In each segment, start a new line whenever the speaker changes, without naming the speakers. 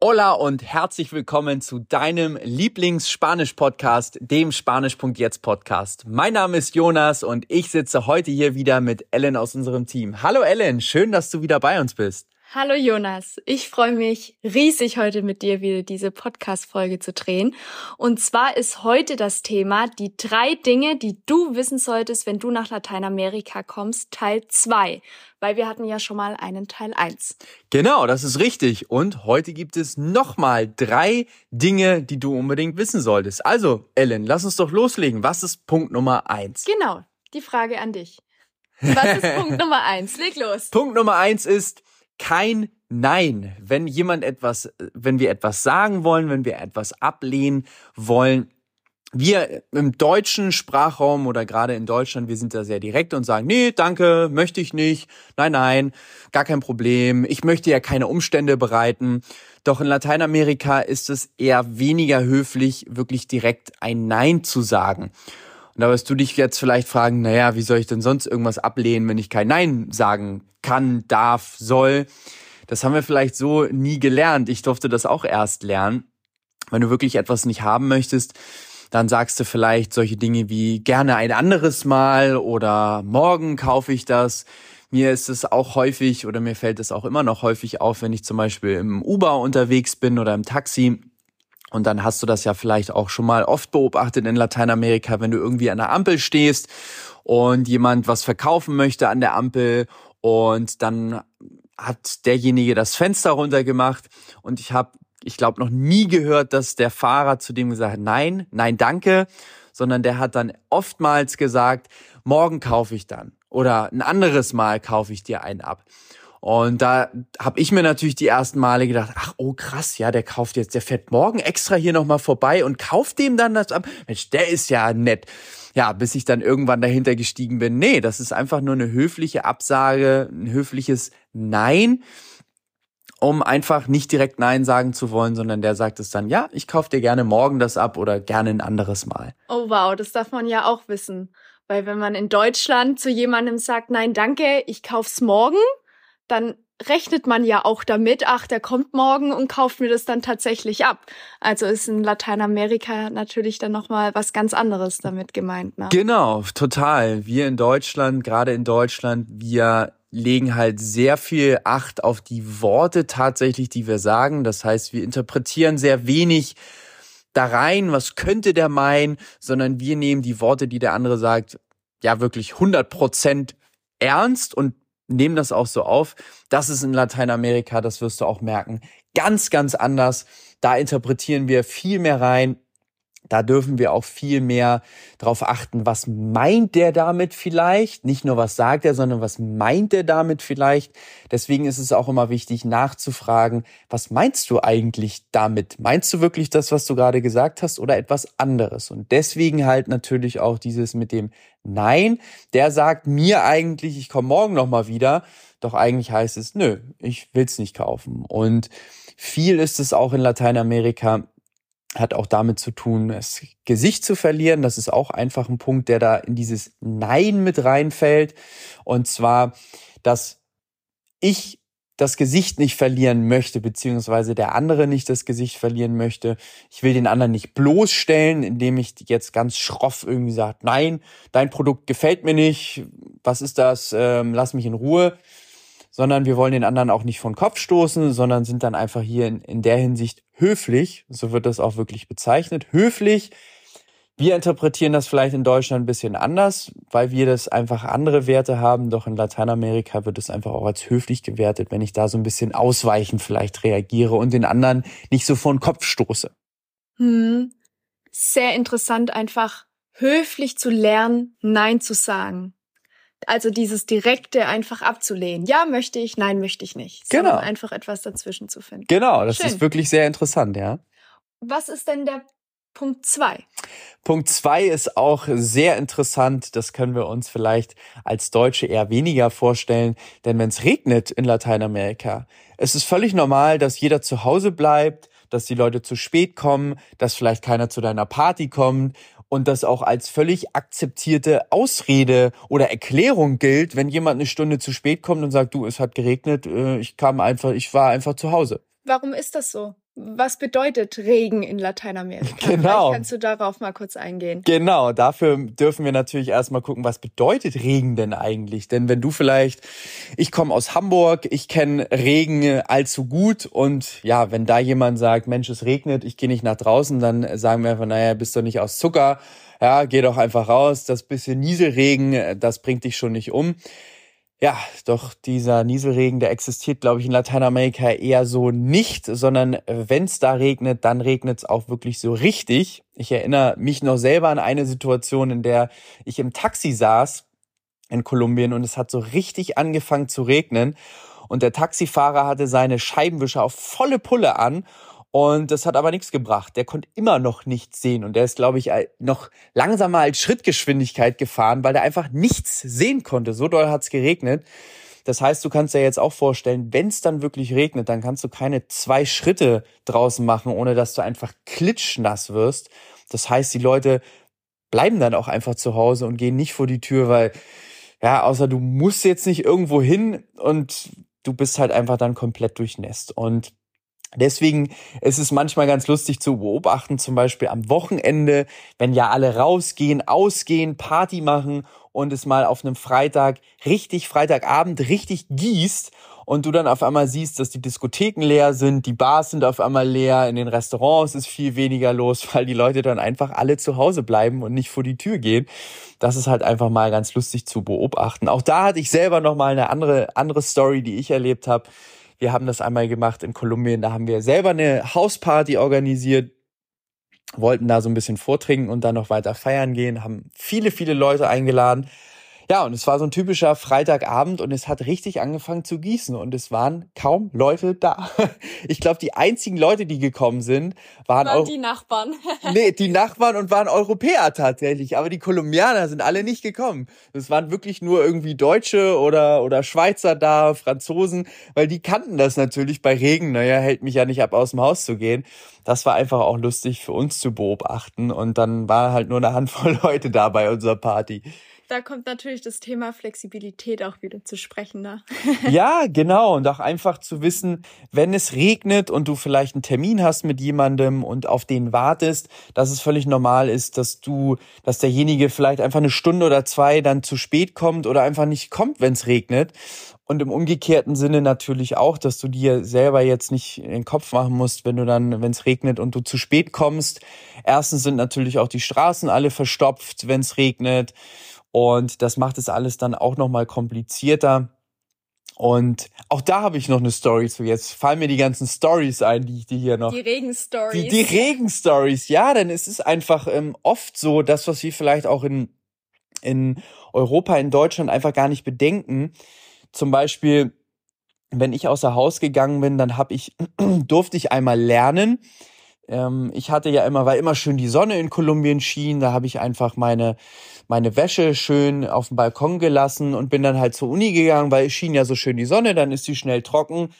Hola und herzlich willkommen zu deinem Lieblings-Spanisch-Podcast, dem Spanisch.jetzt Podcast. Mein Name ist Jonas und ich sitze heute hier wieder mit Ellen aus unserem Team. Hallo Ellen, schön, dass du wieder bei uns bist.
Hallo Jonas, ich freue mich riesig heute mit dir wieder diese Podcast-Folge zu drehen. Und zwar ist heute das Thema die drei Dinge, die du wissen solltest, wenn du nach Lateinamerika kommst, Teil 2. Weil wir hatten ja schon mal einen Teil 1.
Genau, das ist richtig. Und heute gibt es nochmal drei Dinge, die du unbedingt wissen solltest. Also, Ellen, lass uns doch loslegen. Was ist Punkt Nummer 1?
Genau, die Frage an dich. Was ist Punkt Nummer 1? Leg los.
Punkt Nummer 1 ist, kein Nein. Wenn jemand etwas, wenn wir etwas sagen wollen, wenn wir etwas ablehnen wollen, wir im deutschen Sprachraum oder gerade in Deutschland, wir sind da sehr direkt und sagen, nee, danke, möchte ich nicht, nein, nein, gar kein Problem, ich möchte ja keine Umstände bereiten. Doch in Lateinamerika ist es eher weniger höflich, wirklich direkt ein Nein zu sagen. Und da wirst du dich jetzt vielleicht fragen, naja, wie soll ich denn sonst irgendwas ablehnen, wenn ich kein Nein sagen kann, darf, soll. Das haben wir vielleicht so nie gelernt. Ich durfte das auch erst lernen. Wenn du wirklich etwas nicht haben möchtest, dann sagst du vielleicht solche Dinge wie gerne ein anderes Mal oder morgen kaufe ich das. Mir ist es auch häufig oder mir fällt es auch immer noch häufig auf, wenn ich zum Beispiel im Uber unterwegs bin oder im Taxi. Und dann hast du das ja vielleicht auch schon mal oft beobachtet in Lateinamerika, wenn du irgendwie an der Ampel stehst und jemand was verkaufen möchte an der Ampel und dann hat derjenige das Fenster runtergemacht und ich habe, ich glaube, noch nie gehört, dass der Fahrer zu dem gesagt hat, nein, nein, danke, sondern der hat dann oftmals gesagt, morgen kaufe ich dann oder ein anderes Mal kaufe ich dir einen ab. Und da habe ich mir natürlich die ersten Male gedacht, ach oh krass, ja, der kauft jetzt, der fährt morgen extra hier nochmal vorbei und kauft dem dann das ab. Mensch, der ist ja nett. Ja, bis ich dann irgendwann dahinter gestiegen bin. Nee, das ist einfach nur eine höfliche Absage, ein höfliches Nein, um einfach nicht direkt Nein sagen zu wollen, sondern der sagt es dann, ja, ich kaufe dir gerne morgen das ab oder gerne ein anderes Mal.
Oh wow, das darf man ja auch wissen. Weil wenn man in Deutschland zu jemandem sagt, nein, danke, ich kauf's morgen, dann rechnet man ja auch damit, ach, der kommt morgen und kauft mir das dann tatsächlich ab. Also ist in Lateinamerika natürlich dann nochmal was ganz anderes damit gemeint. Ne?
Genau, total. Wir in Deutschland, gerade in Deutschland, wir legen halt sehr viel Acht auf die Worte tatsächlich, die wir sagen. Das heißt, wir interpretieren sehr wenig da rein, was könnte der meinen, sondern wir nehmen die Worte, die der andere sagt, ja wirklich 100 Prozent ernst und nehmen das auch so auf. Das ist in Lateinamerika, das wirst du auch merken, ganz, ganz anders. Da interpretieren wir viel mehr rein. Da dürfen wir auch viel mehr darauf achten, was meint der damit vielleicht? Nicht nur was sagt er, sondern was meint er damit vielleicht? Deswegen ist es auch immer wichtig nachzufragen, was meinst du eigentlich damit? Meinst du wirklich das, was du gerade gesagt hast oder etwas anderes? Und deswegen halt natürlich auch dieses mit dem Nein, der sagt mir eigentlich, ich komme morgen nochmal wieder, doch eigentlich heißt es, nö, ich will's nicht kaufen. Und viel ist es auch in Lateinamerika, hat auch damit zu tun, das Gesicht zu verlieren. Das ist auch einfach ein Punkt, der da in dieses Nein mit reinfällt. Und zwar, dass ich das Gesicht nicht verlieren möchte, beziehungsweise der andere nicht das Gesicht verlieren möchte. Ich will den anderen nicht bloßstellen, indem ich jetzt ganz schroff irgendwie sage, nein, dein Produkt gefällt mir nicht, was ist das, ähm, lass mich in Ruhe sondern wir wollen den anderen auch nicht von Kopf stoßen, sondern sind dann einfach hier in, in der Hinsicht höflich, so wird das auch wirklich bezeichnet, höflich. Wir interpretieren das vielleicht in Deutschland ein bisschen anders, weil wir das einfach andere Werte haben, doch in Lateinamerika wird es einfach auch als höflich gewertet, wenn ich da so ein bisschen ausweichend vielleicht reagiere und den anderen nicht so vor den Kopf stoße.
Hm. Sehr interessant, einfach höflich zu lernen, Nein zu sagen. Also dieses Direkte einfach abzulehnen. Ja, möchte ich, nein, möchte ich nicht. Genau. einfach etwas dazwischen zu finden.
Genau, das Schön. ist wirklich sehr interessant, ja.
Was ist denn der Punkt zwei?
Punkt zwei ist auch sehr interessant. Das können wir uns vielleicht als Deutsche eher weniger vorstellen. Denn wenn es regnet in Lateinamerika, es ist völlig normal, dass jeder zu Hause bleibt, dass die Leute zu spät kommen, dass vielleicht keiner zu deiner Party kommt und das auch als völlig akzeptierte Ausrede oder Erklärung gilt, wenn jemand eine Stunde zu spät kommt und sagt, du, es hat geregnet, äh, ich kam einfach, ich war einfach zu Hause.
Warum ist das so? Was bedeutet Regen in Lateinamerika?
Genau.
Vielleicht kannst du darauf mal kurz eingehen.
Genau, dafür dürfen wir natürlich erstmal gucken, was bedeutet Regen denn eigentlich? Denn wenn du vielleicht, ich komme aus Hamburg, ich kenne Regen allzu gut und ja, wenn da jemand sagt, Mensch, es regnet, ich gehe nicht nach draußen, dann sagen wir einfach, naja, bist du nicht aus Zucker, ja, geh doch einfach raus, das bisschen Nieselregen, das bringt dich schon nicht um. Ja, doch dieser Nieselregen, der existiert, glaube ich, in Lateinamerika eher so nicht, sondern äh, wenn es da regnet, dann regnet es auch wirklich so richtig. Ich erinnere mich noch selber an eine Situation, in der ich im Taxi saß in Kolumbien und es hat so richtig angefangen zu regnen und der Taxifahrer hatte seine Scheibenwischer auf volle Pulle an und das hat aber nichts gebracht. Der konnte immer noch nichts sehen. Und der ist, glaube ich, noch langsamer als Schrittgeschwindigkeit gefahren, weil der einfach nichts sehen konnte. So doll hat's geregnet. Das heißt, du kannst dir jetzt auch vorstellen, wenn es dann wirklich regnet, dann kannst du keine zwei Schritte draußen machen, ohne dass du einfach klitschnass wirst. Das heißt, die Leute bleiben dann auch einfach zu Hause und gehen nicht vor die Tür, weil, ja, außer du musst jetzt nicht irgendwo hin und du bist halt einfach dann komplett durchnässt. Und Deswegen ist es manchmal ganz lustig zu beobachten, zum Beispiel am Wochenende, wenn ja alle rausgehen, ausgehen, Party machen und es mal auf einem Freitag richtig, Freitagabend richtig gießt und du dann auf einmal siehst, dass die Diskotheken leer sind, die Bars sind auf einmal leer, in den Restaurants ist viel weniger los, weil die Leute dann einfach alle zu Hause bleiben und nicht vor die Tür gehen. Das ist halt einfach mal ganz lustig zu beobachten. Auch da hatte ich selber noch mal eine andere andere Story, die ich erlebt habe wir haben das einmal gemacht in Kolumbien, da haben wir selber eine Hausparty organisiert, wollten da so ein bisschen vortrinken und dann noch weiter feiern gehen, haben viele, viele Leute eingeladen. Ja, und es war so ein typischer Freitagabend und es hat richtig angefangen zu gießen und es waren kaum Leute da. Ich glaube, die einzigen Leute, die gekommen sind, waren,
waren auch die Nachbarn.
nee, die Nachbarn und waren Europäer tatsächlich, aber die Kolumbianer sind alle nicht gekommen. Es waren wirklich nur irgendwie Deutsche oder oder Schweizer da, Franzosen, weil die kannten das natürlich bei Regen, naja, hält mich ja nicht ab aus dem Haus zu gehen. Das war einfach auch lustig für uns zu beobachten und dann war halt nur eine Handvoll Leute da bei unserer Party
da kommt natürlich das Thema Flexibilität auch wieder zu sprechen. Ne?
ja, genau. Und auch einfach zu wissen, wenn es regnet und du vielleicht einen Termin hast mit jemandem und auf den wartest, dass es völlig normal ist, dass du, dass derjenige vielleicht einfach eine Stunde oder zwei dann zu spät kommt oder einfach nicht kommt, wenn es regnet. Und im umgekehrten Sinne natürlich auch, dass du dir selber jetzt nicht den Kopf machen musst, wenn du dann, wenn es regnet und du zu spät kommst. Erstens sind natürlich auch die Straßen alle verstopft, wenn es regnet. Und das macht es alles dann auch nochmal komplizierter. Und auch da habe ich noch eine Story zu. Jetzt fallen mir die ganzen Stories ein, die ich dir hier noch.
Die Regenstories.
Die, die Regenstories, ja, denn es ist einfach ähm, oft so, das, was wir vielleicht auch in, in Europa, in Deutschland einfach gar nicht bedenken. Zum Beispiel, wenn ich außer Haus gegangen bin, dann habe ich, durfte ich einmal lernen, ähm, ich hatte ja immer, weil immer schön die Sonne in Kolumbien schien, da habe ich einfach meine, meine Wäsche schön auf dem Balkon gelassen und bin dann halt zur Uni gegangen, weil es schien ja so schön die Sonne, dann ist sie schnell trocken.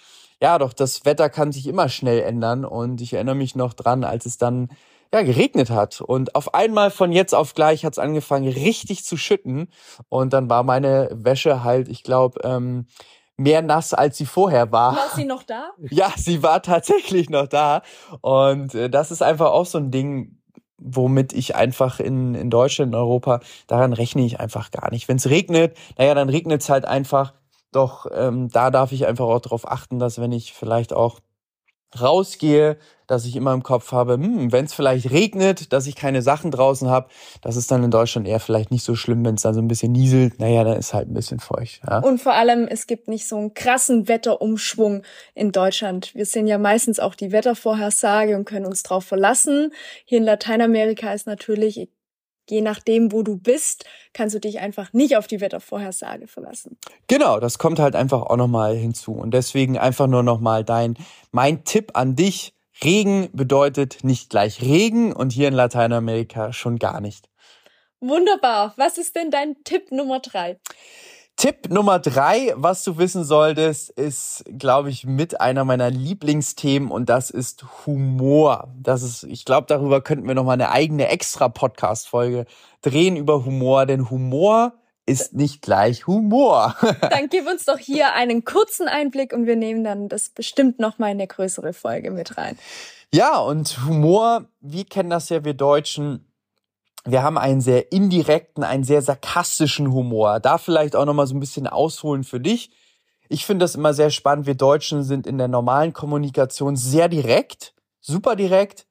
Ja, doch das Wetter kann sich immer schnell ändern und ich erinnere mich noch dran, als es dann ja, geregnet hat. Und auf einmal von jetzt auf gleich hat es angefangen, richtig zu schütten. Und dann war meine Wäsche halt, ich glaube, ähm, mehr nass, als sie vorher war.
War sie noch da?
Ja, sie war tatsächlich noch da. Und äh, das ist einfach auch so ein Ding, womit ich einfach in, in Deutschland, in Europa, daran rechne ich einfach gar nicht. Wenn es regnet, naja, dann regnet es halt einfach. Doch ähm, da darf ich einfach auch darauf achten, dass wenn ich vielleicht auch rausgehe, dass ich immer im Kopf habe, hm, wenn es vielleicht regnet, dass ich keine Sachen draußen habe, das ist dann in Deutschland eher vielleicht nicht so schlimm, wenn es da so ein bisschen nieselt. Naja, dann ist halt ein bisschen feucht. Ja.
Und vor allem, es gibt nicht so einen krassen Wetterumschwung in Deutschland. Wir sehen ja meistens auch die Wettervorhersage und können uns drauf verlassen. Hier in Lateinamerika ist natürlich je nachdem, wo du bist, kannst du dich einfach nicht auf die Wettervorhersage verlassen.
Genau, das kommt halt einfach auch nochmal hinzu. Und deswegen einfach nur nochmal dein, mein Tipp an dich. Regen bedeutet nicht gleich Regen und hier in Lateinamerika schon gar nicht.
Wunderbar. Was ist denn dein Tipp Nummer drei?
Tipp Nummer drei, was du wissen solltest, ist, glaube ich, mit einer meiner Lieblingsthemen und das ist Humor. Das ist, ich glaube, darüber könnten wir noch mal eine eigene extra Podcast-Folge drehen über Humor, denn Humor ist nicht gleich Humor.
Dann gib uns doch hier einen kurzen Einblick und wir nehmen dann das bestimmt noch mal in eine größere Folge mit rein.
Ja, und Humor, wir kennen das ja, wir Deutschen. Wir haben einen sehr indirekten, einen sehr sarkastischen Humor. Da vielleicht auch noch mal so ein bisschen ausholen für dich. Ich finde das immer sehr spannend. Wir Deutschen sind in der normalen Kommunikation sehr direkt, super direkt.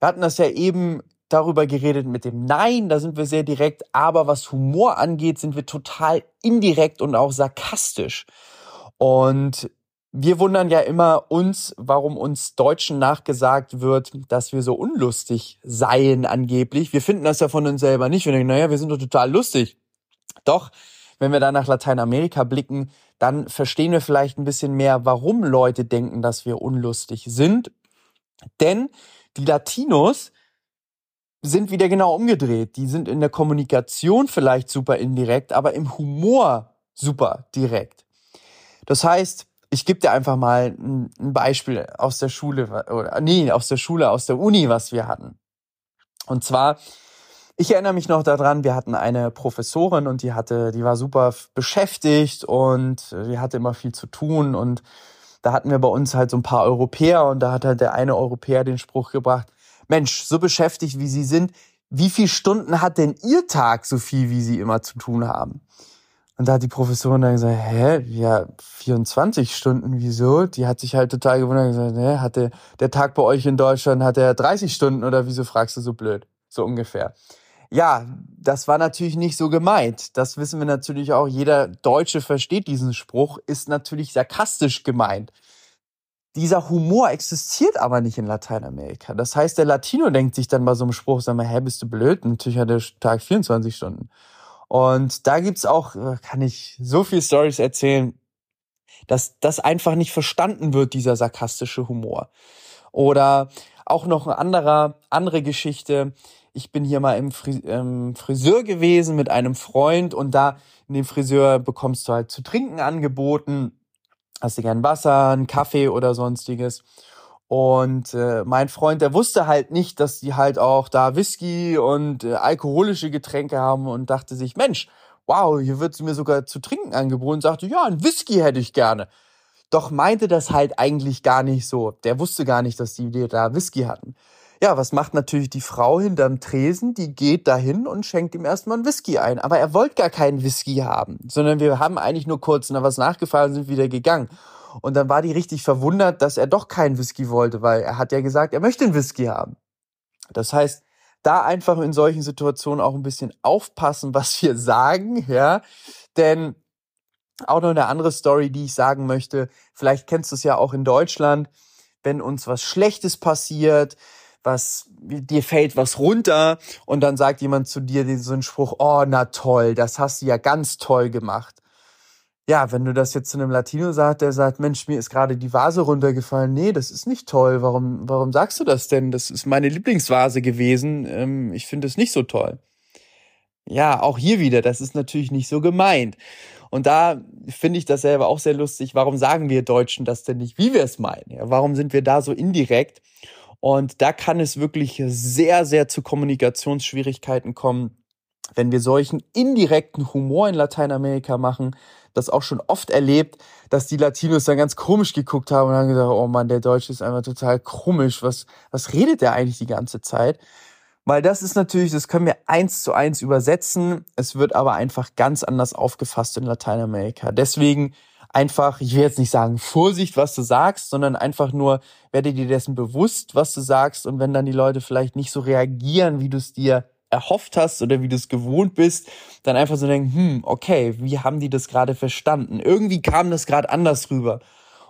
Wir hatten das ja eben darüber geredet mit dem Nein, da sind wir sehr direkt, aber was Humor angeht, sind wir total indirekt und auch sarkastisch. Und wir wundern ja immer uns, warum uns Deutschen nachgesagt wird, dass wir so unlustig seien angeblich. Wir finden das ja von uns selber nicht. Wir denken, naja, wir sind doch total lustig. Doch, wenn wir da nach Lateinamerika blicken, dann verstehen wir vielleicht ein bisschen mehr, warum Leute denken, dass wir unlustig sind. Denn die Latinos, sind wieder genau umgedreht. Die sind in der Kommunikation vielleicht super indirekt, aber im Humor super direkt. Das heißt, ich gebe dir einfach mal ein Beispiel aus der Schule oder nee, aus der Schule, aus der Uni, was wir hatten. Und zwar, ich erinnere mich noch daran, wir hatten eine Professorin und die hatte, die war super beschäftigt und die hatte immer viel zu tun und da hatten wir bei uns halt so ein paar Europäer und da hat halt der eine Europäer den Spruch gebracht, Mensch, so beschäftigt wie Sie sind, wie viele Stunden hat denn Ihr Tag so viel, wie Sie immer zu tun haben? Und da hat die Professorin dann gesagt, hä, ja, 24 Stunden, wieso? Die hat sich halt total gewundert und gesagt, hä, hatte der Tag bei euch in Deutschland, hat er 30 Stunden oder wieso fragst du so blöd? So ungefähr. Ja, das war natürlich nicht so gemeint. Das wissen wir natürlich auch. Jeder Deutsche versteht diesen Spruch, ist natürlich sarkastisch gemeint. Dieser Humor existiert aber nicht in Lateinamerika. Das heißt, der Latino denkt sich dann bei so einem Spruch, sag mal, hä, bist du blöd? Natürlich hat der Tag 24 Stunden. Und da gibt's auch, äh, kann ich so viel Stories erzählen, dass das einfach nicht verstanden wird, dieser sarkastische Humor. Oder auch noch eine andere, andere Geschichte. Ich bin hier mal im Friseur gewesen mit einem Freund und da in dem Friseur bekommst du halt zu trinken angeboten hast du gern Wasser, einen Kaffee oder sonstiges. Und äh, mein Freund, der wusste halt nicht, dass die halt auch da Whisky und äh, alkoholische Getränke haben und dachte sich, Mensch, wow, hier wird mir sogar zu trinken angeboten. Und sagte, ja, ein Whisky hätte ich gerne. Doch meinte das halt eigentlich gar nicht so. Der wusste gar nicht, dass die da Whisky hatten. Ja, was macht natürlich die Frau hinterm Tresen? Die geht dahin und schenkt ihm erstmal einen Whisky ein. Aber er wollte gar keinen Whisky haben, sondern wir haben eigentlich nur kurz noch was nachgefallen sind wieder gegangen. Und dann war die richtig verwundert, dass er doch keinen Whisky wollte, weil er hat ja gesagt, er möchte einen Whisky haben. Das heißt, da einfach in solchen Situationen auch ein bisschen aufpassen, was wir sagen, ja. Denn auch noch eine andere Story, die ich sagen möchte. Vielleicht kennst du es ja auch in Deutschland, wenn uns was Schlechtes passiert, was, dir fällt was runter und dann sagt jemand zu dir einen Spruch, oh, na toll, das hast du ja ganz toll gemacht. Ja, wenn du das jetzt zu einem Latino sagst, der sagt, Mensch, mir ist gerade die Vase runtergefallen. Nee, das ist nicht toll. Warum, warum sagst du das denn? Das ist meine Lieblingsvase gewesen. Ähm, ich finde es nicht so toll. Ja, auch hier wieder, das ist natürlich nicht so gemeint. Und da finde ich das selber auch sehr lustig. Warum sagen wir Deutschen das denn nicht, wie wir es meinen? Ja, warum sind wir da so indirekt? Und da kann es wirklich sehr, sehr zu Kommunikationsschwierigkeiten kommen, wenn wir solchen indirekten Humor in Lateinamerika machen. Das auch schon oft erlebt, dass die Latinos dann ganz komisch geguckt haben und haben gesagt, oh Mann, der Deutsche ist einfach total komisch. Was, was redet der eigentlich die ganze Zeit? Weil das ist natürlich, das können wir eins zu eins übersetzen. Es wird aber einfach ganz anders aufgefasst in Lateinamerika. Deswegen einfach, ich will jetzt nicht sagen Vorsicht, was du sagst, sondern einfach nur, werde dir dessen bewusst, was du sagst. Und wenn dann die Leute vielleicht nicht so reagieren, wie du es dir erhofft hast oder wie du es gewohnt bist, dann einfach so denken, hm, okay, wie haben die das gerade verstanden? Irgendwie kam das gerade anders rüber.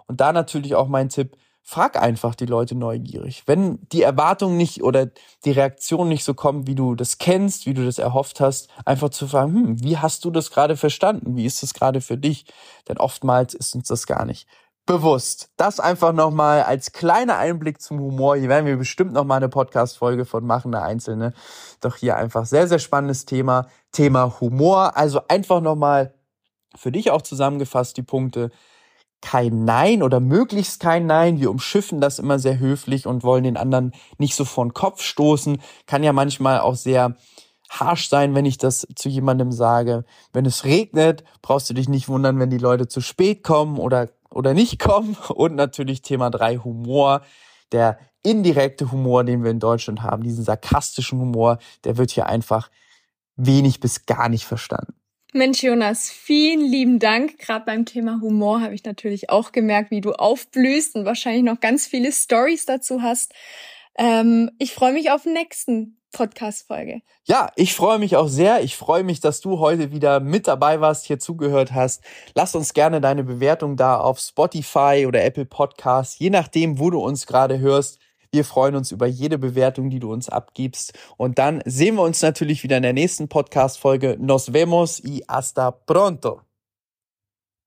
Und da natürlich auch mein Tipp, frag einfach die Leute neugierig. Wenn die Erwartung nicht oder die Reaktion nicht so kommt, wie du das kennst, wie du das erhofft hast, einfach zu fragen, hm, wie hast du das gerade verstanden? Wie ist das gerade für dich? Denn oftmals ist uns das gar nicht bewusst. Das einfach nochmal als kleiner Einblick zum Humor. Hier werden wir bestimmt nochmal eine Podcast-Folge von machen, eine einzelne. Doch hier einfach sehr, sehr spannendes Thema. Thema Humor. Also einfach nochmal für dich auch zusammengefasst die Punkte kein Nein oder möglichst kein Nein. Wir umschiffen das immer sehr höflich und wollen den anderen nicht so vor den Kopf stoßen. Kann ja manchmal auch sehr harsh sein, wenn ich das zu jemandem sage. Wenn es regnet, brauchst du dich nicht wundern, wenn die Leute zu spät kommen oder, oder nicht kommen. Und natürlich Thema drei Humor. Der indirekte Humor, den wir in Deutschland haben, diesen sarkastischen Humor, der wird hier einfach wenig bis gar nicht verstanden.
Mensch, Jonas, vielen lieben Dank. Gerade beim Thema Humor habe ich natürlich auch gemerkt, wie du aufblühst und wahrscheinlich noch ganz viele Stories dazu hast. Ähm, ich freue mich auf den nächsten Podcast-Folge.
Ja, ich freue mich auch sehr. Ich freue mich, dass du heute wieder mit dabei warst, hier zugehört hast. Lass uns gerne deine Bewertung da auf Spotify oder Apple Podcasts, je nachdem, wo du uns gerade hörst. Wir freuen uns über jede Bewertung, die du uns abgibst. Und dann sehen wir uns natürlich wieder in der nächsten Podcast-Folge. Nos vemos y hasta pronto.